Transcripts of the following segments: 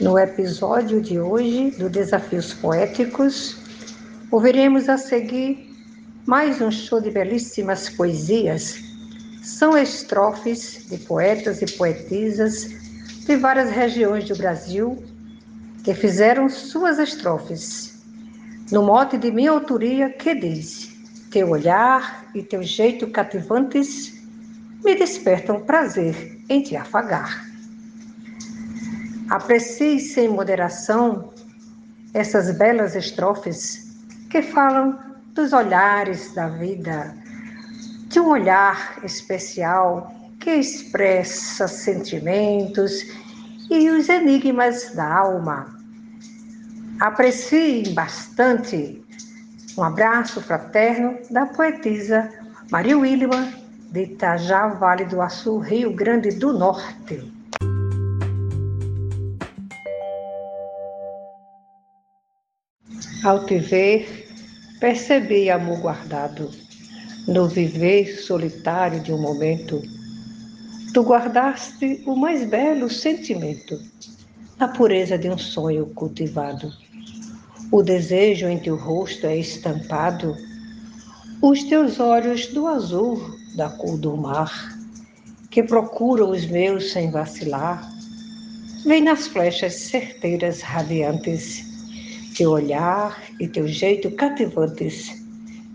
No episódio de hoje do Desafios Poéticos, ouviremos a seguir mais um show de belíssimas poesias. São estrofes de poetas e poetisas de várias regiões do Brasil que fizeram suas estrofes no mote de minha autoria que diz: Teu olhar e teu jeito cativantes me despertam prazer em te afagar. Aprecie sem moderação essas belas estrofes que falam dos olhares da vida, de um olhar especial que expressa sentimentos e os enigmas da alma. Apreciem bastante. Um abraço fraterno da poetisa Maria Wilma, de Itajá, Vale do Açu, Rio Grande do Norte. Ao te ver, percebi amor guardado no viver solitário de um momento. Tu guardaste o mais belo sentimento, na pureza de um sonho cultivado. O desejo em teu rosto é estampado, os teus olhos do azul da cor do mar, que procuram os meus sem vacilar, vem nas flechas certeiras radiantes, teu olhar e teu jeito cativantes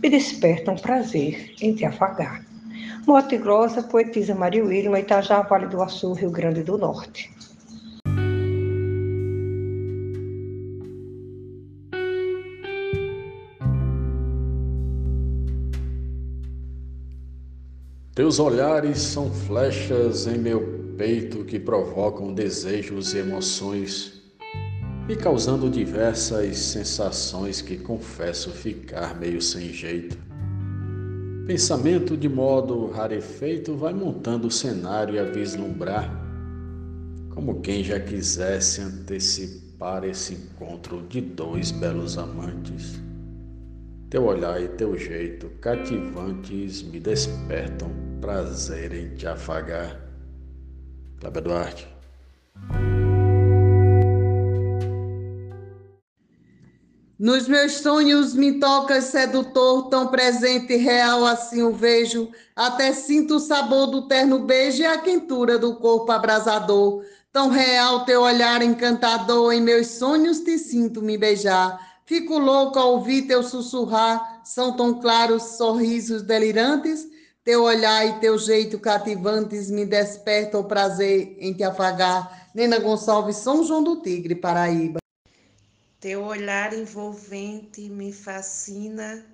me despertam prazer em te afagar. Mote Grossa, poetisa Maria Wilma, Itajá, Vale do Açu, Rio Grande do Norte. Teus olhares são flechas em meu peito que provocam desejos e emoções, me causando diversas sensações que confesso ficar meio sem jeito. Pensamento de modo rarefeito vai montando o cenário a vislumbrar, como quem já quisesse antecipar esse encontro de dois belos amantes. Teu olhar e teu jeito cativantes me despertam prazer em te afagar. Cláudia Duarte. Nos meus sonhos me tocas sedutor, tão presente e real assim o vejo, até sinto o sabor do terno beijo e a quentura do corpo abrasador. Tão real teu olhar encantador, em meus sonhos te sinto me beijar. Fico louco ao ouvir teu sussurrar, são tão claros sorrisos delirantes, teu olhar e teu jeito cativantes me despertam o prazer em te afagar. Nena Gonçalves, São João do Tigre, Paraíba. Teu olhar envolvente me fascina,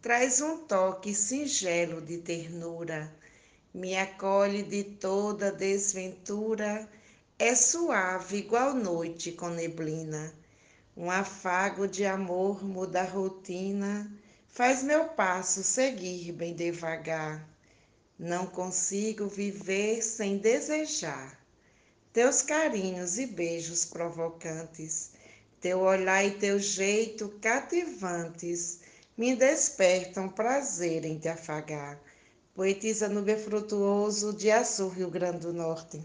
traz um toque singelo de ternura, me acolhe de toda desventura, é suave igual noite com neblina. Um afago de amor muda a rotina, faz meu passo seguir bem devagar. Não consigo viver sem desejar. Teus carinhos e beijos provocantes, teu olhar e teu jeito cativantes me despertam prazer em te afagar. Poetisa Nube Frutuoso de Açu, Rio Grande do Norte.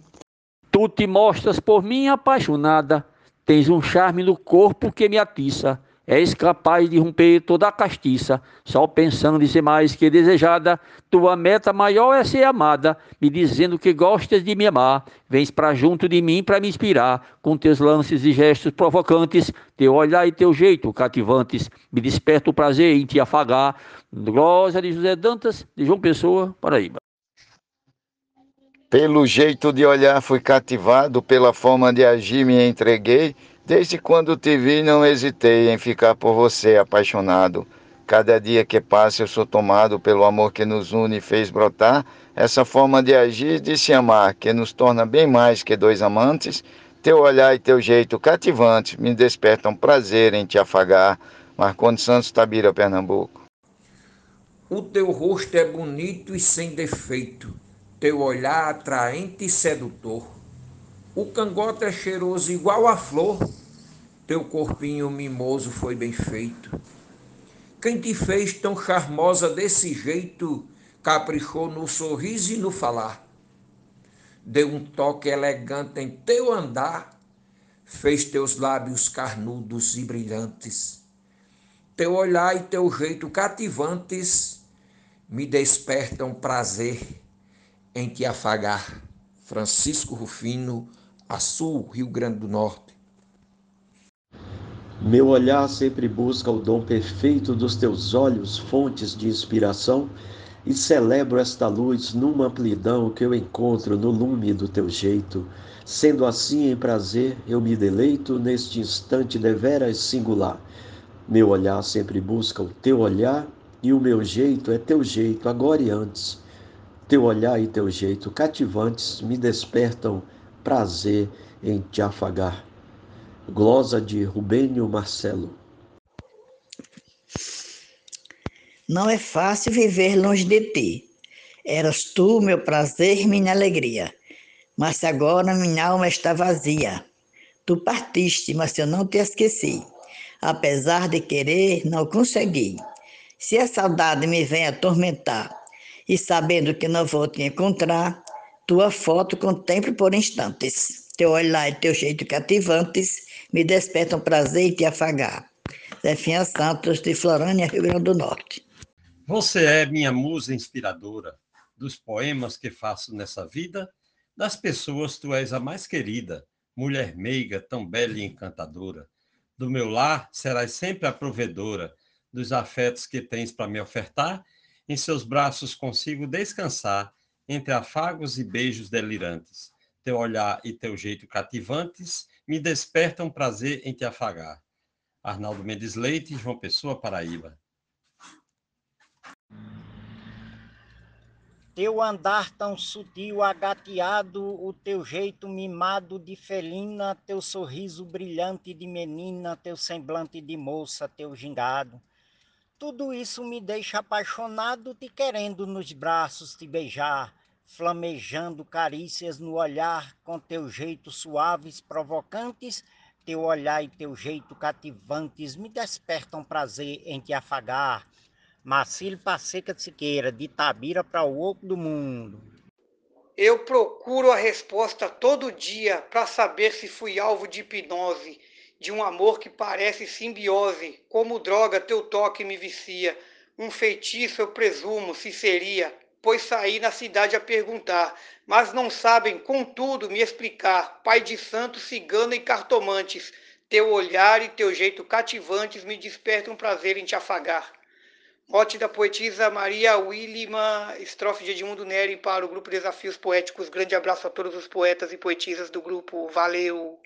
Tu te mostras por mim apaixonada Tens um charme no corpo que me atiça. És capaz de romper toda a castiça, só pensando em ser mais que desejada. Tua meta maior é ser amada, me dizendo que gostas de me amar. Vens para junto de mim para me inspirar, com teus lances e gestos provocantes, teu olhar e teu jeito cativantes. Me desperta o prazer em te afagar. Glória de José Dantas, de João Pessoa, Paraíba. Pelo jeito de olhar fui cativado, pela forma de agir me entreguei. Desde quando te vi não hesitei em ficar por você apaixonado. Cada dia que passa eu sou tomado pelo amor que nos une e fez brotar. Essa forma de agir, de se amar, que nos torna bem mais que dois amantes. Teu olhar e teu jeito cativante me despertam prazer em te afagar. Marcondes Santos, Tabira, Pernambuco. O teu rosto é bonito e sem defeito teu olhar atraente e sedutor. O cangote é cheiroso igual a flor, teu corpinho mimoso foi bem feito. Quem te fez tão charmosa desse jeito, caprichou no sorriso e no falar. Deu um toque elegante em teu andar, fez teus lábios carnudos e brilhantes. Teu olhar e teu jeito cativantes me despertam prazer em te afagar. Francisco Rufino, Açul, Rio Grande do Norte. Meu olhar sempre busca o dom perfeito dos teus olhos, fontes de inspiração, e celebro esta luz numa amplidão que eu encontro no lume do teu jeito. Sendo assim, em prazer, eu me deleito neste instante deveras singular. Meu olhar sempre busca o teu olhar, e o meu jeito é teu jeito, agora e antes. Teu olhar e teu jeito cativantes me despertam prazer em te afagar. Glosa de Rubênio Marcelo. Não é fácil viver longe de ti. Eras tu meu prazer, minha alegria. Mas agora minha alma está vazia. Tu partiste, mas eu não te esqueci. Apesar de querer, não consegui. Se a saudade me vem atormentar, e sabendo que não vou te encontrar, tua foto contemplo por instantes. Teu olhar e teu jeito cativantes me despertam prazer em te afagar. Zefinha Santos, de Florânia, Rio Grande do Norte. Você é minha musa inspiradora, dos poemas que faço nessa vida, das pessoas tu és a mais querida, mulher meiga, tão bela e encantadora. Do meu lar serás sempre a provedora, dos afetos que tens para me ofertar em seus braços consigo descansar, entre afagos e beijos delirantes. Teu olhar e teu jeito cativantes me despertam prazer em te afagar. Arnaldo Mendes Leite, João Pessoa, Paraíba. Teu andar tão sutil, agateado, o teu jeito mimado de felina, teu sorriso brilhante de menina, teu semblante de moça, teu gingado. Tudo isso me deixa apaixonado, te querendo nos braços te beijar, flamejando carícias no olhar, com teu jeito suaves, provocantes, teu olhar e teu jeito cativantes me despertam prazer em te afagar. Marcílio Passeca de Siqueira, de Tabira para o Oco do Mundo. Eu procuro a resposta todo dia para saber se fui alvo de hipnose de um amor que parece simbiose, como droga teu toque me vicia. Um feitiço eu presumo se seria, pois saí na cidade a perguntar, mas não sabem, contudo, me explicar. Pai de santo, cigano e cartomantes, teu olhar e teu jeito cativantes me despertam prazer em te afagar. Mote da poetisa Maria Willima, estrofe de Edmundo Neri para o grupo Desafios Poéticos. Grande abraço a todos os poetas e poetisas do grupo. Valeu!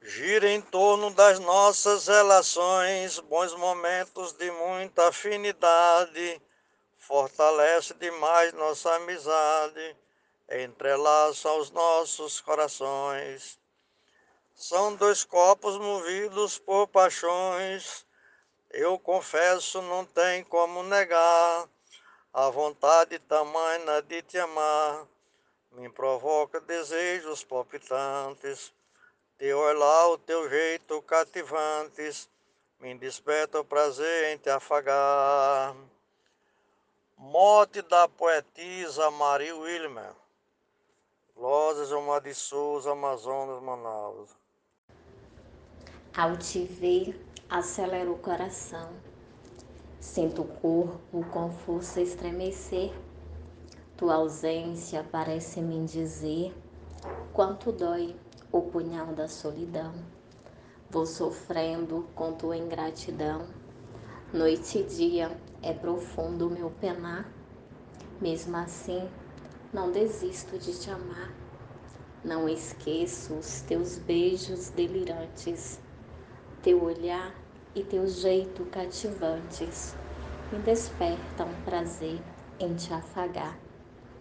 Gira em torno das nossas relações, bons momentos de muita afinidade, fortalece demais nossa amizade, entrelaça os nossos corações. São dois copos movidos por paixões, eu confesso, não tem como negar, a vontade tamanha de te amar me provoca desejos palpitantes teu olhar, o teu jeito cativantes, me desperta o prazer em te afagar. Morte da poetisa Maria Wilmer. Lozes, Omar de Souza, Amazonas, Manaus. Ao te ver, acelera o coração. Sinto o corpo com força estremecer. Tua ausência parece me dizer quanto dói o punhal da solidão. Vou sofrendo com tua ingratidão. Noite e dia é profundo o meu penar. Mesmo assim, não desisto de te amar. Não esqueço os teus beijos delirantes, teu olhar e teu jeito cativantes me despertam prazer em te afagar.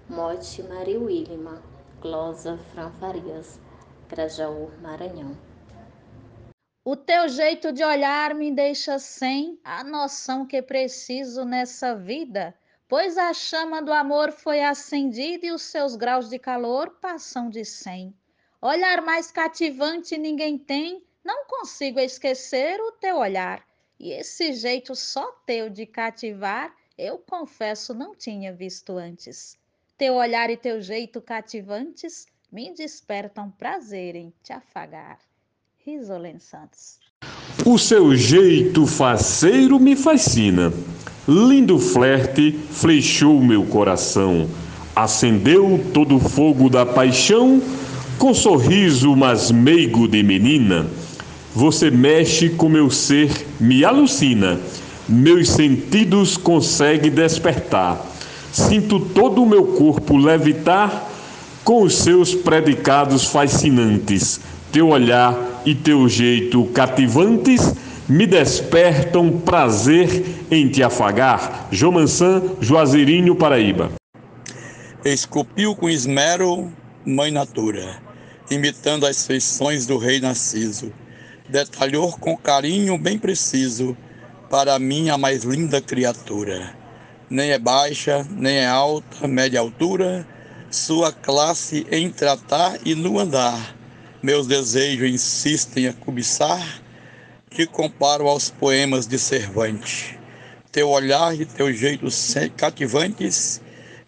Mote Maria Willima, Glosa Fran Farias. Grajaú, Maranhão. O teu jeito de olhar me deixa sem a noção que preciso nessa vida, pois a chama do amor foi acendida e os seus graus de calor passam de cem. Olhar mais cativante ninguém tem, não consigo esquecer o teu olhar. E esse jeito só teu de cativar, eu confesso não tinha visto antes. Teu olhar e teu jeito cativantes me despertam prazer em te afagar. Santos. O seu jeito faceiro me fascina. Lindo flerte flechou meu coração. Acendeu todo o fogo da paixão com sorriso mas meigo de menina. Você mexe com meu ser, me alucina. Meus sentidos consegue despertar. Sinto todo o meu corpo levitar com os seus predicados fascinantes. Teu olhar e teu jeito cativantes me despertam prazer em te afagar. Jomansan, Juazeirinho, Paraíba. Esculpiu com esmero, mãe natura, imitando as feições do rei Narciso. Detalhou com carinho bem preciso, para mim a mais linda criatura. Nem é baixa, nem é alta, média altura, sua classe em tratar e no andar meus desejos insistem a cobiçar, te comparo aos poemas de Cervantes. Teu olhar e teu jeito cativantes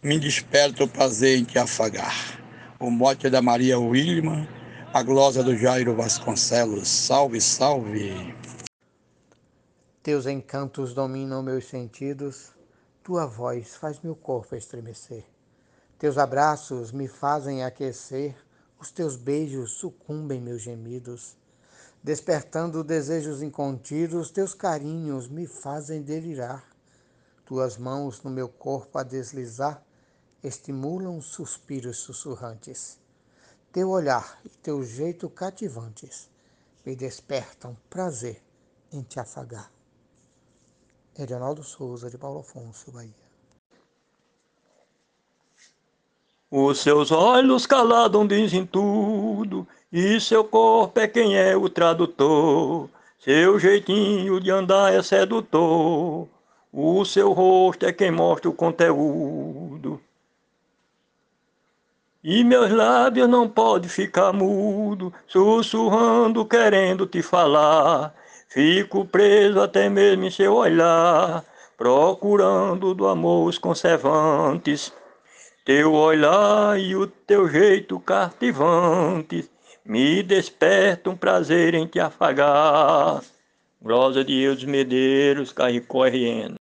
me despertam o prazer em te afagar. O mote é da Maria Wilma, a glosa do Jairo Vasconcelos. Salve, salve! Teus encantos dominam meus sentidos, tua voz faz meu corpo estremecer. Teus abraços me fazem aquecer os teus beijos sucumbem meus gemidos, despertando desejos incontidos, teus carinhos me fazem delirar. Tuas mãos no meu corpo a deslizar estimulam suspiros sussurrantes. Teu olhar e teu jeito cativantes me despertam prazer em te afagar. Edinaldo Souza, de Paulo Afonso, Bahia. Os seus olhos calados dizem tudo, e seu corpo é quem é o tradutor. Seu jeitinho de andar é sedutor, o seu rosto é quem mostra o conteúdo. E meus lábios não podem ficar mudo, sussurrando, querendo te falar. Fico preso até mesmo em seu olhar, procurando do amor os conservantes. Teu olhar e o teu jeito cativante me despertam um prazer em te afagar. Glosa de Eudes Medeiros, Carricó RN.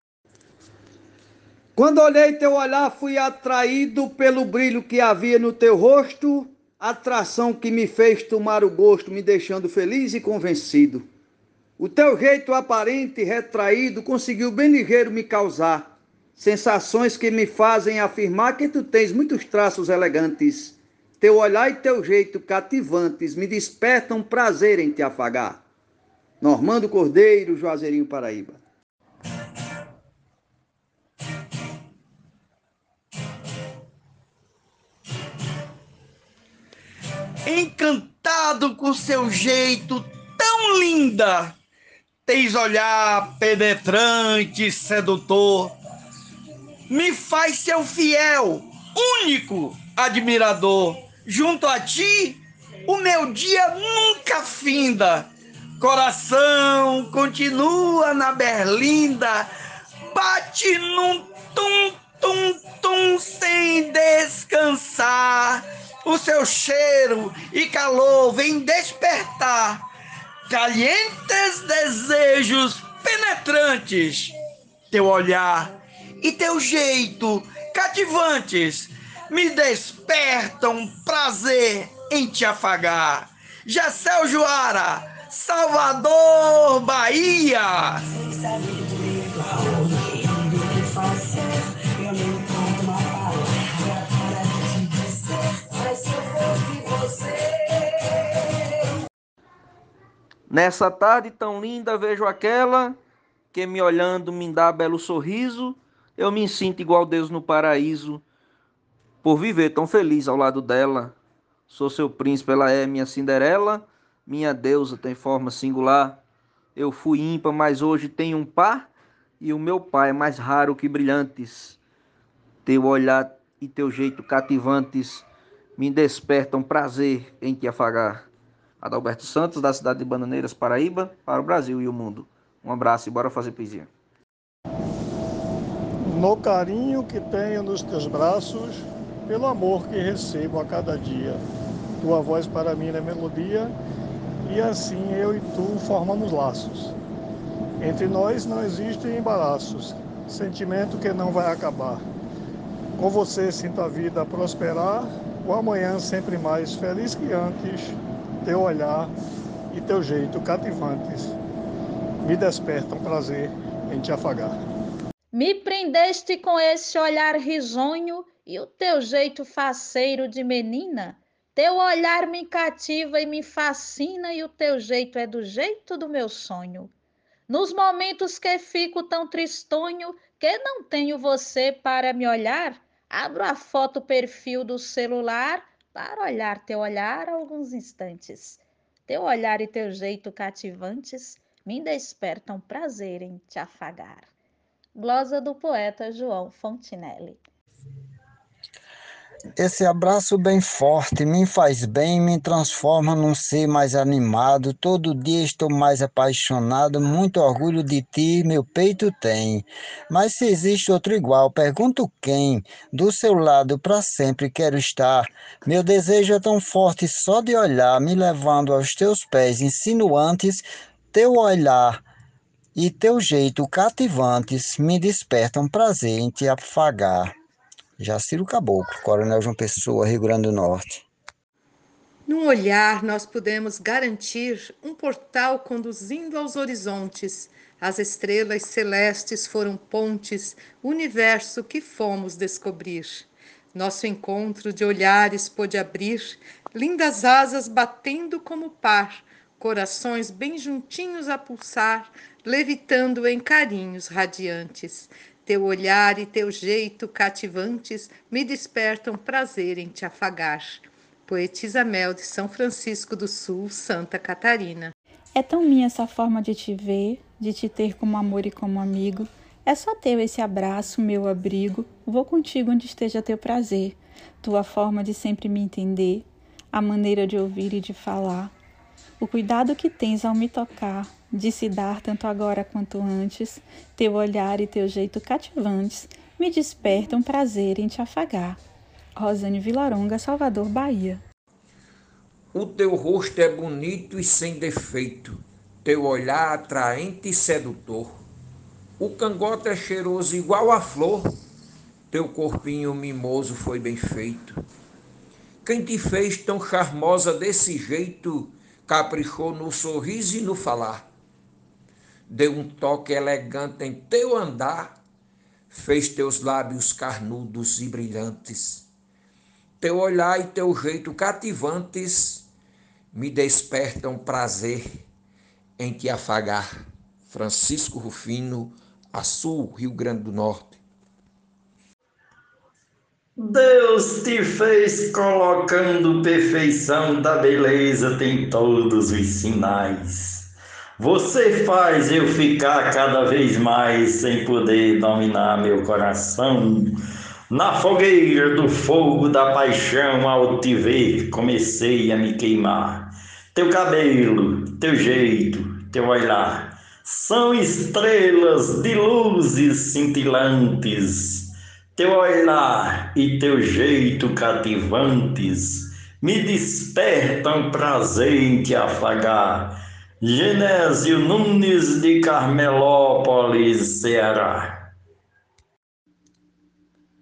Quando olhei teu olhar, fui atraído pelo brilho que havia no teu rosto, atração que me fez tomar o gosto, me deixando feliz e convencido. O teu jeito aparente, retraído, conseguiu bem ligeiro me causar sensações que me fazem afirmar que tu tens muitos traços elegantes. Teu olhar e teu jeito cativantes me despertam prazer em te afagar. Normando Cordeiro, Juazeirinho, Paraíba. Encantado com seu jeito tão linda, tens olhar penetrante, sedutor me faz seu fiel, único admirador. Junto a ti, o meu dia nunca finda. Coração continua na berlinda, bate num tum tum tum sem descansar. O seu cheiro e calor vem despertar calientes desejos penetrantes. Teu olhar e teu jeito cativantes me despertam prazer em te afagar. Jacel Joara, Salvador, Bahia. Nessa tarde tão linda vejo aquela que me olhando me dá belo sorriso eu me sinto igual Deus no paraíso, por viver tão feliz ao lado dela. Sou seu príncipe, ela é minha Cinderela, minha deusa tem forma singular. Eu fui ímpar, mas hoje tenho um par, e o meu pai é mais raro que brilhantes. Teu olhar e teu jeito cativantes me despertam prazer em te afagar. Adalberto Santos, da cidade de Bananeiras, Paraíba, para o Brasil e o mundo. Um abraço e bora fazer poesia no carinho que tenho nos teus braços, pelo amor que recebo a cada dia. tua voz para mim é melodia, e assim eu e tu formamos laços. Entre nós não existem embaraços, sentimento que não vai acabar. Com você sinto a vida prosperar, o amanhã sempre mais feliz que antes, teu olhar e teu jeito cativantes me despertam prazer em te afagar. Me prendeste com esse olhar risonho e o teu jeito faceiro de menina. Teu olhar me cativa e me fascina, e o teu jeito é do jeito do meu sonho. Nos momentos que fico tão tristonho, que não tenho você para me olhar, abro a foto perfil do celular para olhar teu olhar alguns instantes. Teu olhar e teu jeito cativantes me despertam prazer em te afagar. Glosa do poeta João Fontinelli. Esse abraço bem forte me faz bem, me transforma num ser mais animado. Todo dia estou mais apaixonado, muito orgulho de ti, meu peito tem. Mas se existe outro igual, pergunto quem? Do seu lado para sempre quero estar. Meu desejo é tão forte só de olhar, me levando aos teus pés insinuantes. Teu olhar e teu jeito cativantes me despertam prazer em te afagar. Jaciro Caboclo, Coronel João Pessoa, Rio Grande do Norte. Num olhar, nós podemos garantir um portal conduzindo aos horizontes. As estrelas celestes foram pontes, universo que fomos descobrir. Nosso encontro de olhares pôde abrir, lindas asas batendo como par, corações bem juntinhos a pulsar, levitando em carinhos radiantes. Teu olhar e teu jeito cativantes me despertam prazer em te afagar. Poetisa Mel de São Francisco do Sul, Santa Catarina. É tão minha essa forma de te ver, de te ter como amor e como amigo. É só teu esse abraço, meu abrigo. Vou contigo onde esteja teu prazer. Tua forma de sempre me entender, a maneira de ouvir e de falar. O cuidado que tens ao me tocar, de se dar tanto agora quanto antes, teu olhar e teu jeito cativantes me despertam prazer em te afagar. Rosane Vilaronga, Salvador, Bahia. O teu rosto é bonito e sem defeito, teu olhar atraente e sedutor. O cangote é cheiroso igual a flor, teu corpinho mimoso foi bem feito. Quem te fez tão charmosa desse jeito, caprichou no sorriso e no falar deu um toque elegante em teu andar, fez teus lábios carnudos e brilhantes. Teu olhar e teu jeito cativantes me despertam prazer em te afagar. Francisco Rufino, Açul, Rio Grande do Norte. Deus te fez colocando perfeição da beleza, tem todos os sinais. Você faz eu ficar cada vez mais sem poder dominar meu coração. Na fogueira do fogo da paixão, ao te ver, comecei a me queimar. Teu cabelo, teu jeito, teu olhar são estrelas de luzes cintilantes. Teu olhar e teu jeito cativantes me despertam prazer em te afagar Genésio Nunes de Carmelópolis, Ceará.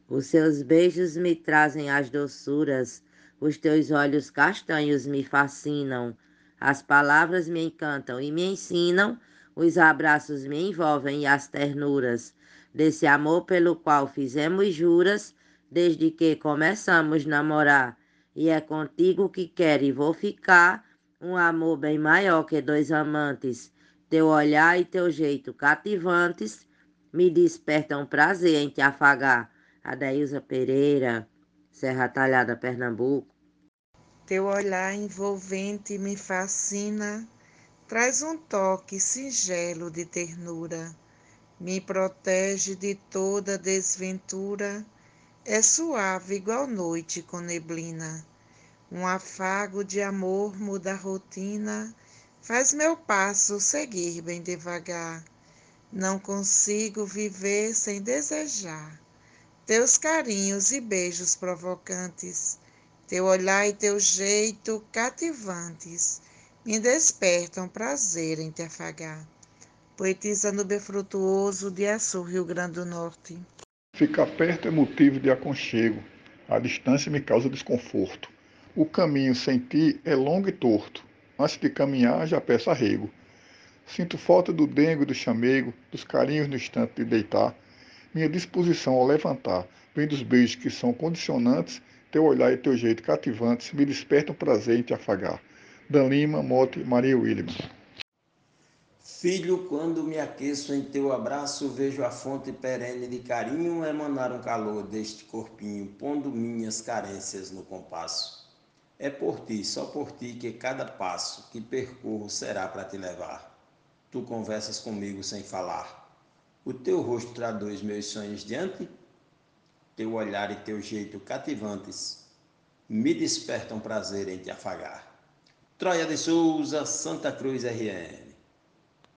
Os seus beijos me trazem as doçuras, os teus olhos castanhos me fascinam, as palavras me encantam e me ensinam, os abraços me envolvem e as ternuras desse amor pelo qual fizemos juras desde que começamos namorar. E é contigo que quero e vou ficar um amor bem maior que dois amantes. Teu olhar e teu jeito cativantes me despertam prazer em te afagar. Adailza Pereira, Serra Talhada, Pernambuco. Teu olhar envolvente me fascina, traz um toque singelo de ternura, me protege de toda desventura, é suave igual noite com neblina um afago de amor muda a rotina, faz meu passo seguir bem devagar. Não consigo viver sem desejar teus carinhos e beijos provocantes, Teu olhar e teu jeito cativantes me despertam prazer em te afagar. Poetisa no Befrutuoso de Açu, Rio Grande do Norte. Ficar perto é motivo de aconchego. A distância me causa desconforto. O caminho sem ti é longo e torto. Antes de caminhar, já peço arrego. Sinto falta do dengo e do chamego, dos carinhos no instante de deitar. Minha disposição ao levantar vem dos beijos que são condicionantes, teu olhar e teu jeito cativantes me despertam prazer em te afagar. Dan Lima, Mote, Maria Williams. Filho, quando me aqueço em teu abraço, vejo a fonte perene de carinho emanar um calor deste corpinho, pondo minhas carências no compasso. É por ti, só por ti, que cada passo que percorro será para te levar. Tu conversas comigo sem falar. O teu rosto traduz meus sonhos diante, teu olhar e teu jeito cativantes me despertam prazer em te afagar. Troia de Souza, Santa Cruz RN.